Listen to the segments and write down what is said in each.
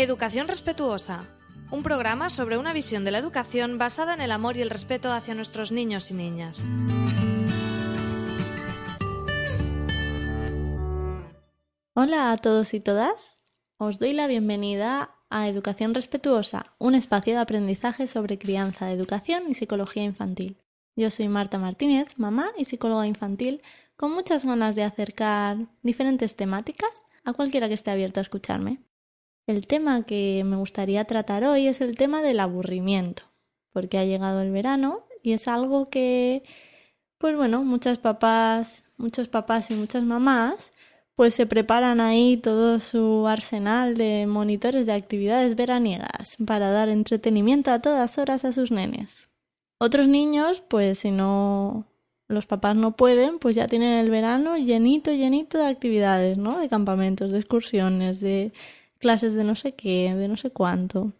Educación Respetuosa, un programa sobre una visión de la educación basada en el amor y el respeto hacia nuestros niños y niñas. Hola a todos y todas, os doy la bienvenida a Educación Respetuosa, un espacio de aprendizaje sobre crianza, educación y psicología infantil. Yo soy Marta Martínez, mamá y psicóloga infantil, con muchas ganas de acercar diferentes temáticas a cualquiera que esté abierto a escucharme. El tema que me gustaría tratar hoy es el tema del aburrimiento, porque ha llegado el verano y es algo que, pues bueno, muchas papás, muchos papás y muchas mamás, pues se preparan ahí todo su arsenal de monitores de actividades veraniegas para dar entretenimiento a todas horas a sus nenes. Otros niños, pues si no los papás no pueden, pues ya tienen el verano llenito, llenito de actividades, ¿no? De campamentos, de excursiones, de clases de no sé qué, de no sé cuánto.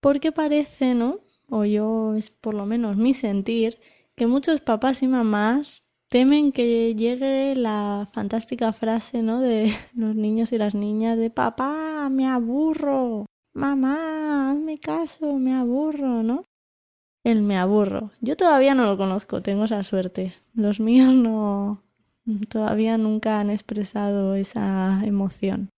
Porque parece, ¿no? O yo es por lo menos mi sentir, que muchos papás y mamás temen que llegue la fantástica frase, ¿no? De los niños y las niñas de papá, me aburro, mamá, hazme caso, me aburro, ¿no? El me aburro. Yo todavía no lo conozco, tengo esa suerte. Los míos no, todavía nunca han expresado esa emoción.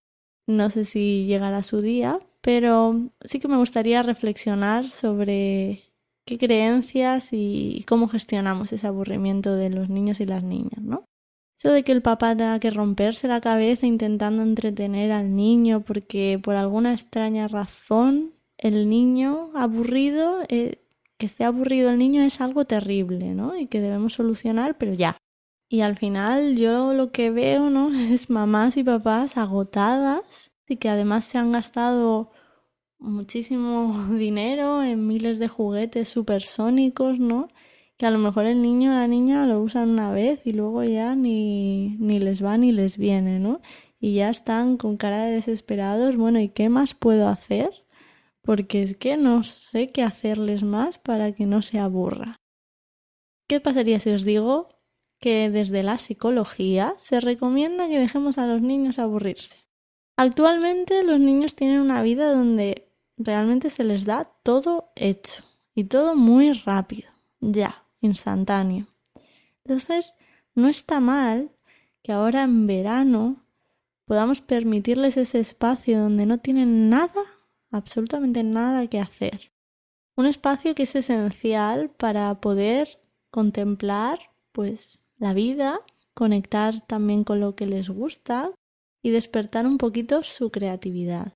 No sé si llegará su día, pero sí que me gustaría reflexionar sobre qué creencias y cómo gestionamos ese aburrimiento de los niños y las niñas, ¿no? Eso de que el papá tenga que romperse la cabeza intentando entretener al niño porque por alguna extraña razón el niño aburrido, eh, que esté aburrido el niño es algo terrible, ¿no? Y que debemos solucionar, pero ya. Y al final yo lo que veo, ¿no? Es mamás y papás agotadas y que además se han gastado muchísimo dinero en miles de juguetes supersónicos, ¿no? Que a lo mejor el niño o la niña lo usan una vez y luego ya ni, ni les va ni les viene, ¿no? Y ya están con cara de desesperados, bueno, ¿y qué más puedo hacer? Porque es que no sé qué hacerles más para que no se aburra. ¿Qué pasaría si os digo que desde la psicología se recomienda que dejemos a los niños aburrirse. Actualmente los niños tienen una vida donde realmente se les da todo hecho y todo muy rápido, ya, instantáneo. Entonces, no está mal que ahora en verano podamos permitirles ese espacio donde no tienen nada, absolutamente nada que hacer. Un espacio que es esencial para poder contemplar pues la vida, conectar también con lo que les gusta y despertar un poquito su creatividad.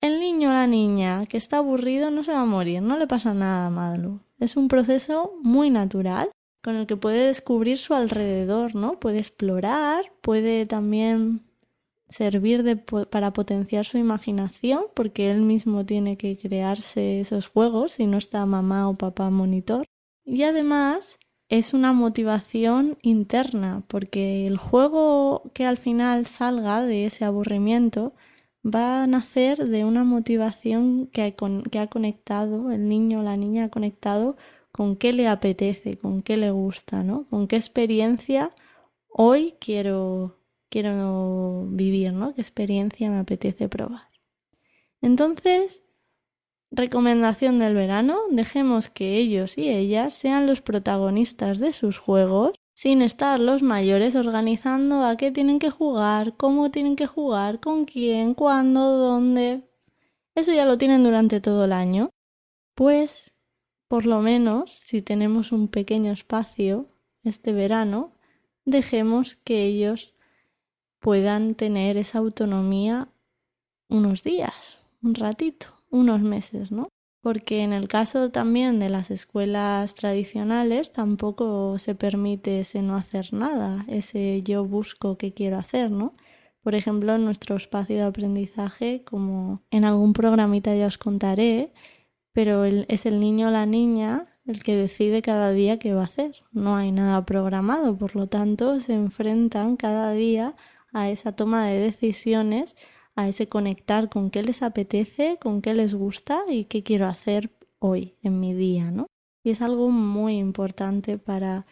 El niño o la niña que está aburrido no se va a morir, no le pasa nada malo. Es un proceso muy natural con el que puede descubrir su alrededor, ¿no? Puede explorar, puede también servir de, para potenciar su imaginación, porque él mismo tiene que crearse esos juegos si no está mamá o papá monitor. Y además es una motivación interna, porque el juego que al final salga de ese aburrimiento va a nacer de una motivación que ha, conectado, el niño o la niña ha conectado con qué le apetece, con qué le gusta, ¿no? Con qué experiencia hoy quiero, quiero vivir, ¿no? ¿Qué experiencia me apetece probar? Entonces, Recomendación del verano, dejemos que ellos y ellas sean los protagonistas de sus juegos, sin estar los mayores organizando a qué tienen que jugar, cómo tienen que jugar, con quién, cuándo, dónde. Eso ya lo tienen durante todo el año. Pues, por lo menos, si tenemos un pequeño espacio este verano, dejemos que ellos puedan tener esa autonomía unos días, un ratito unos meses, ¿no? porque en el caso también de las escuelas tradicionales tampoco se permite ese no hacer nada, ese yo busco qué quiero hacer, ¿no? Por ejemplo, en nuestro espacio de aprendizaje, como en algún programita ya os contaré, pero es el niño o la niña el que decide cada día qué va a hacer. No hay nada programado, por lo tanto se enfrentan cada día a esa toma de decisiones a ese conectar con qué les apetece, con qué les gusta y qué quiero hacer hoy en mi día, ¿no? Y es algo muy importante para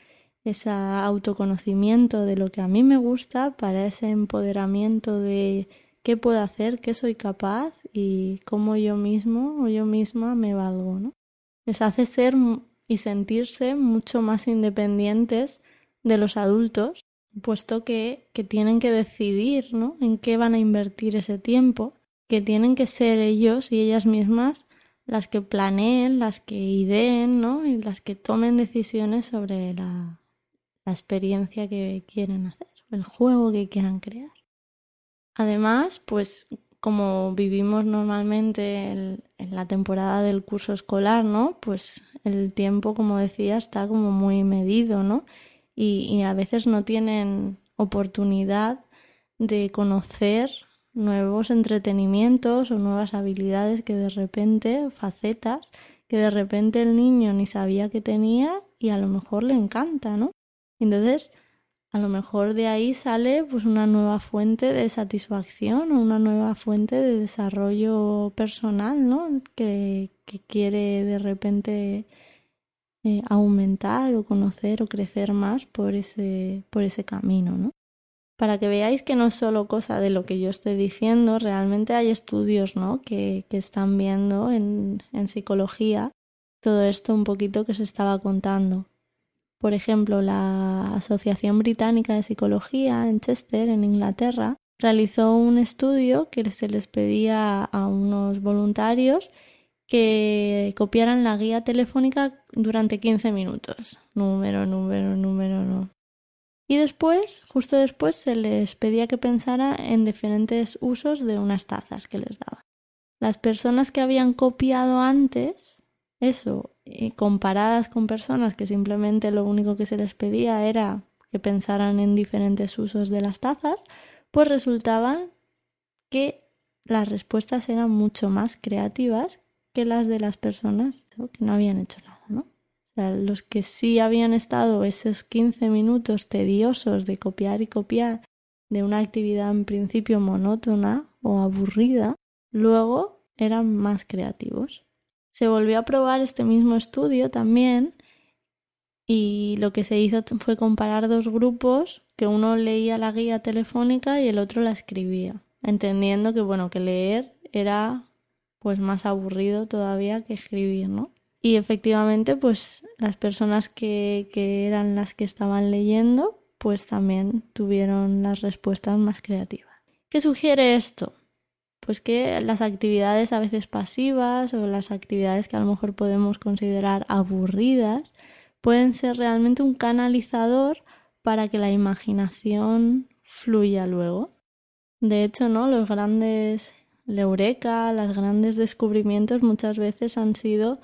ese autoconocimiento de lo que a mí me gusta, para ese empoderamiento de qué puedo hacer, qué soy capaz y cómo yo mismo o yo misma me valgo, ¿no? Les hace ser y sentirse mucho más independientes de los adultos puesto que, que tienen que decidir ¿no? en qué van a invertir ese tiempo, que tienen que ser ellos y ellas mismas las que planeen, las que ideen ¿no? y las que tomen decisiones sobre la, la experiencia que quieren hacer, el juego que quieran crear. Además, pues como vivimos normalmente en, en, la temporada del curso escolar, ¿no? Pues el tiempo, como decía, está como muy medido, ¿no? Y, a veces no tienen oportunidad de conocer nuevos entretenimientos o nuevas habilidades que de repente, facetas, que de repente el niño ni sabía que tenía y a lo mejor le encanta, ¿no? Entonces, a lo mejor de ahí sale pues una nueva fuente de satisfacción o una nueva fuente de desarrollo personal, ¿no? Que, que quiere de repente eh, aumentar o conocer o crecer más por ese, por ese camino, ¿no? Para que veáis que no es solo cosa de lo que yo estoy diciendo, realmente hay estudios ¿no? que, que están viendo en, en psicología todo esto un poquito que se estaba contando. Por ejemplo, la Asociación Británica de Psicología en Chester, en Inglaterra, realizó un estudio que se les pedía a unos voluntarios que copiaran la guía telefónica durante 15 minutos. Número, número, número, no. Y después, justo después, se les pedía que pensara en diferentes usos de unas tazas que les daba. Las personas que habían copiado antes, eso, comparadas con personas que simplemente lo único que se les pedía era que pensaran en diferentes usos de las tazas, pues resultaban que las respuestas eran mucho más creativas que las de las personas que no habían hecho nada, ¿no? O sea, los que sí habían estado esos 15 minutos tediosos de copiar y copiar de una actividad en principio monótona o aburrida, luego eran más creativos. Se volvió a probar este mismo estudio también y lo que se hizo fue comparar dos grupos que uno leía la guía telefónica y el otro la escribía, entendiendo que bueno, que leer era pues más aburrido todavía que escribir, ¿no? Y efectivamente, pues las personas que, que eran las que estaban leyendo, pues también tuvieron las respuestas más creativas. ¿Qué sugiere esto? Pues que las actividades a veces pasivas o las actividades que a lo mejor podemos considerar aburridas pueden ser realmente un canalizador para que la imaginación fluya luego. De hecho, ¿no? Los grandes la eureka, los grandes descubrimientos muchas veces han sido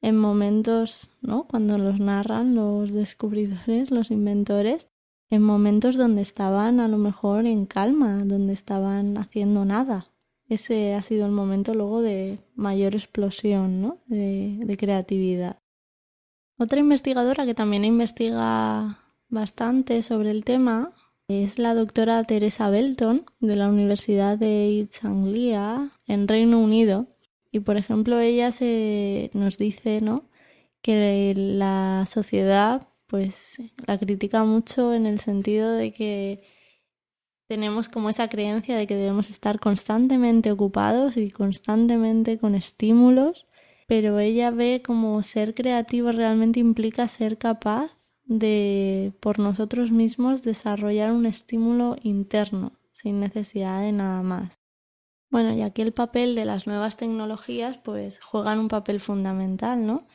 en momentos, ¿no? Cuando los narran los descubridores, los inventores, en momentos donde estaban a lo mejor en calma, donde estaban haciendo nada. Ese ha sido el momento luego de mayor explosión, ¿no? De, de creatividad. Otra investigadora que también investiga bastante sobre el tema es la doctora Teresa Belton de la Universidad de East Anglia en Reino Unido. Y por ejemplo, ella se nos dice, ¿no? que la sociedad pues la critica mucho en el sentido de que tenemos como esa creencia de que debemos estar constantemente ocupados y constantemente con estímulos, pero ella ve como ser creativo realmente implica ser capaz de por nosotros mismos desarrollar un estímulo interno sin necesidad de nada más. Bueno, y aquí el papel de las nuevas tecnologías pues juegan un papel fundamental, ¿no?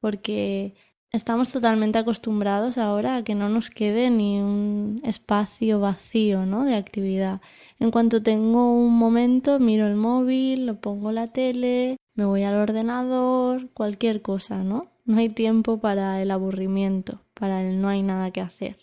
Porque estamos totalmente acostumbrados ahora a que no nos quede ni un espacio vacío, ¿no? de actividad. En cuanto tengo un momento, miro el móvil, lo pongo la tele, me voy al ordenador, cualquier cosa, ¿no? No hay tiempo para el aburrimiento, para el no hay nada que hacer.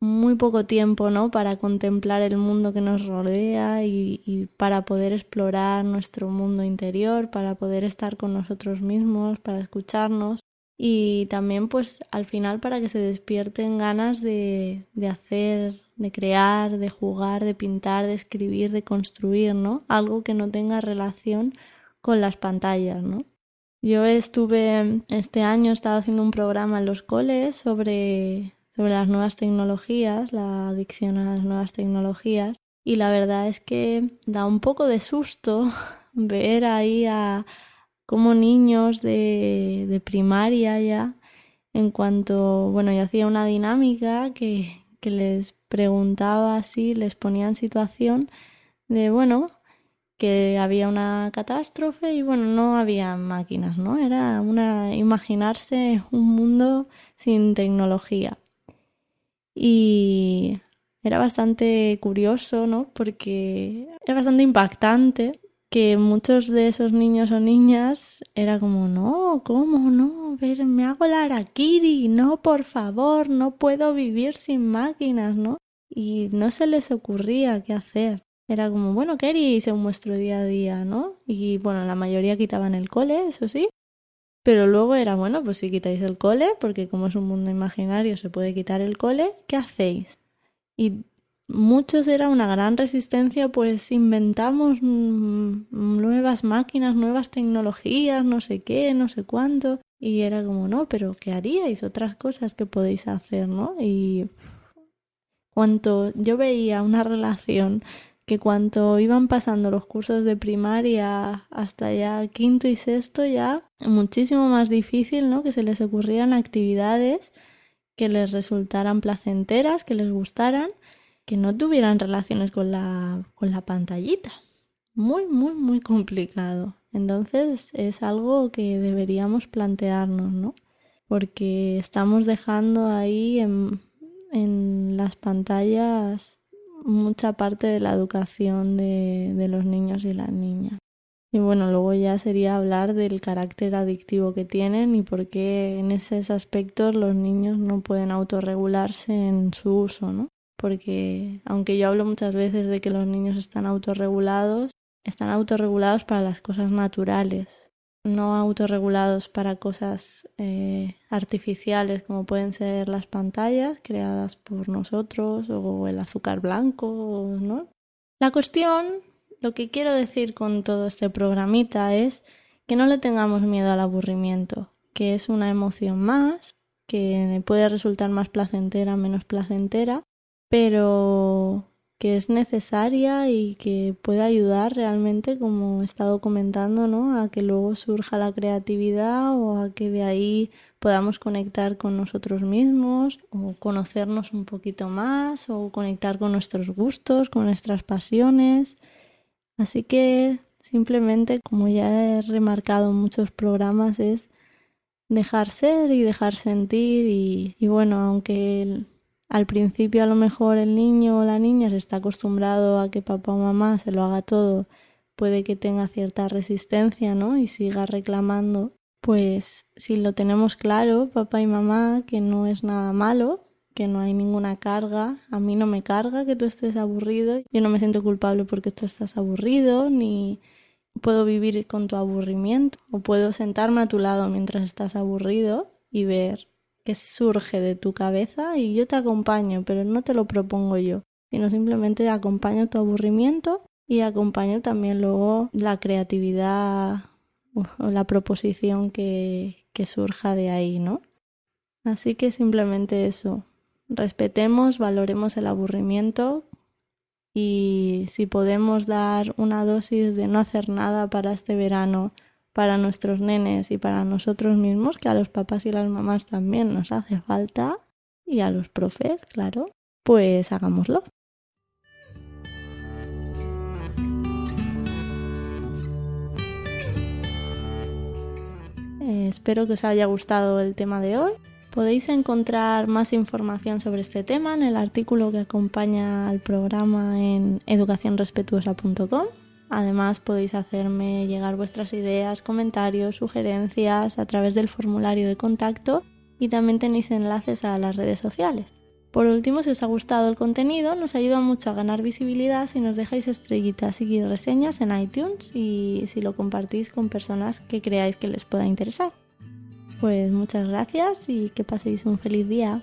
Muy poco tiempo, ¿no? Para contemplar el mundo que nos rodea y, y para poder explorar nuestro mundo interior, para poder estar con nosotros mismos, para escucharnos y también pues al final para que se despierten ganas de, de hacer, de crear, de jugar, de pintar, de escribir, de construir, ¿no? Algo que no tenga relación con las pantallas, ¿no? Yo estuve este año he estado haciendo un programa en los coles sobre sobre las nuevas tecnologías, la adicción a las nuevas tecnologías y la verdad es que da un poco de susto ver ahí a como niños de, de primaria ya, en cuanto, bueno, yo hacía una dinámica que, que les preguntaba así, les ponía en situación de, bueno, que había una catástrofe y bueno, no había máquinas, ¿no? Era una imaginarse un mundo sin tecnología. Y era bastante curioso, ¿no? Porque era bastante impactante que muchos de esos niños o niñas era como, no, ¿cómo no? Ver, me hago la Arakiri, no, por favor, no puedo vivir sin máquinas, ¿no? Y no se les ocurría qué hacer. Era como, bueno, ¿qué haríais en vuestro día a día, no? Y bueno, la mayoría quitaban el cole, eso sí. Pero luego era, bueno, pues si quitáis el cole, porque como es un mundo imaginario se puede quitar el cole, ¿qué hacéis? Y muchos era una gran resistencia, pues inventamos mm, nuevas máquinas, nuevas tecnologías, no sé qué, no sé cuánto. Y era como, no, pero ¿qué haríais? Otras cosas que podéis hacer, ¿no? Y cuanto yo veía una relación que cuanto iban pasando los cursos de primaria hasta ya quinto y sexto ya muchísimo más difícil, ¿no? Que se les ocurrieran actividades que les resultaran placenteras, que les gustaran que no tuvieran relaciones con la, con la pantallita. Muy, muy, muy complicado. Entonces es algo que deberíamos plantearnos, ¿no? Porque estamos dejando ahí en, en las pantallas mucha parte de la educación de, los niños y las niñas. Y bueno, luego ya sería hablar del carácter adictivo que tienen y por qué en esos aspectos los niños no pueden autorregularse en su uso, ¿no? porque aunque yo hablo muchas veces de que los niños están autorregulados, están autorregulados para las cosas naturales, no autorregulados para cosas eh, artificiales como pueden ser las pantallas creadas por nosotros o el azúcar blanco, ¿no? La cuestión, lo que quiero decir con todo este programita es que no le tengamos miedo al aburrimiento, que es una emoción más, que puede resultar más placentera, menos placentera, pero que es necesaria y que puede ayudar realmente, como he estado comentando, ¿no? A que luego surja la creatividad o a que de ahí podamos conectar con nosotros mismos o conocernos un poquito más o conectar con nuestros gustos, con nuestras pasiones. Así que simplemente, como ya he remarcado en muchos programas, es dejar ser y dejar sentir y, y bueno, aunque al principio a lo mejor el niño o la niña se está acostumbrado a que papá o mamá se lo haga todo, puede que tenga cierta resistencia, ¿no? Y siga reclamando. Pues si lo tenemos claro, papá y mamá, que no es nada malo, que no hay ninguna carga, a mí no me carga que tú estés aburrido, yo no me siento culpable porque tú estás aburrido, ni puedo vivir con tu aburrimiento, o puedo sentarme a tu lado mientras estás aburrido y ver que surge de tu cabeza y yo te acompaño, pero no te lo propongo yo, sino simplemente acompaño tu aburrimiento y acompaño también luego la creatividad o la proposición que, que surja de ahí, ¿no? Así que simplemente eso, respetemos, valoremos el aburrimiento y si podemos dar una dosis de no hacer nada para este verano para nuestros nenes y para nosotros mismos, que a los papás y las mamás también nos hace falta, y a los profes, claro, pues hagámoslo. Eh, espero que os haya gustado el tema de hoy. Podéis encontrar más información sobre este tema en el artículo que acompaña al programa en educacionrespetuosa.com Además podéis hacerme llegar vuestras ideas, comentarios, sugerencias a través del formulario de contacto y también tenéis enlaces a las redes sociales. Por último, si os ha gustado el contenido, nos ayuda mucho a ganar visibilidad si nos dejáis estrellitas y reseñas en iTunes y si lo compartís con personas que creáis que les pueda interesar. Pues muchas gracias y que paséis un feliz día.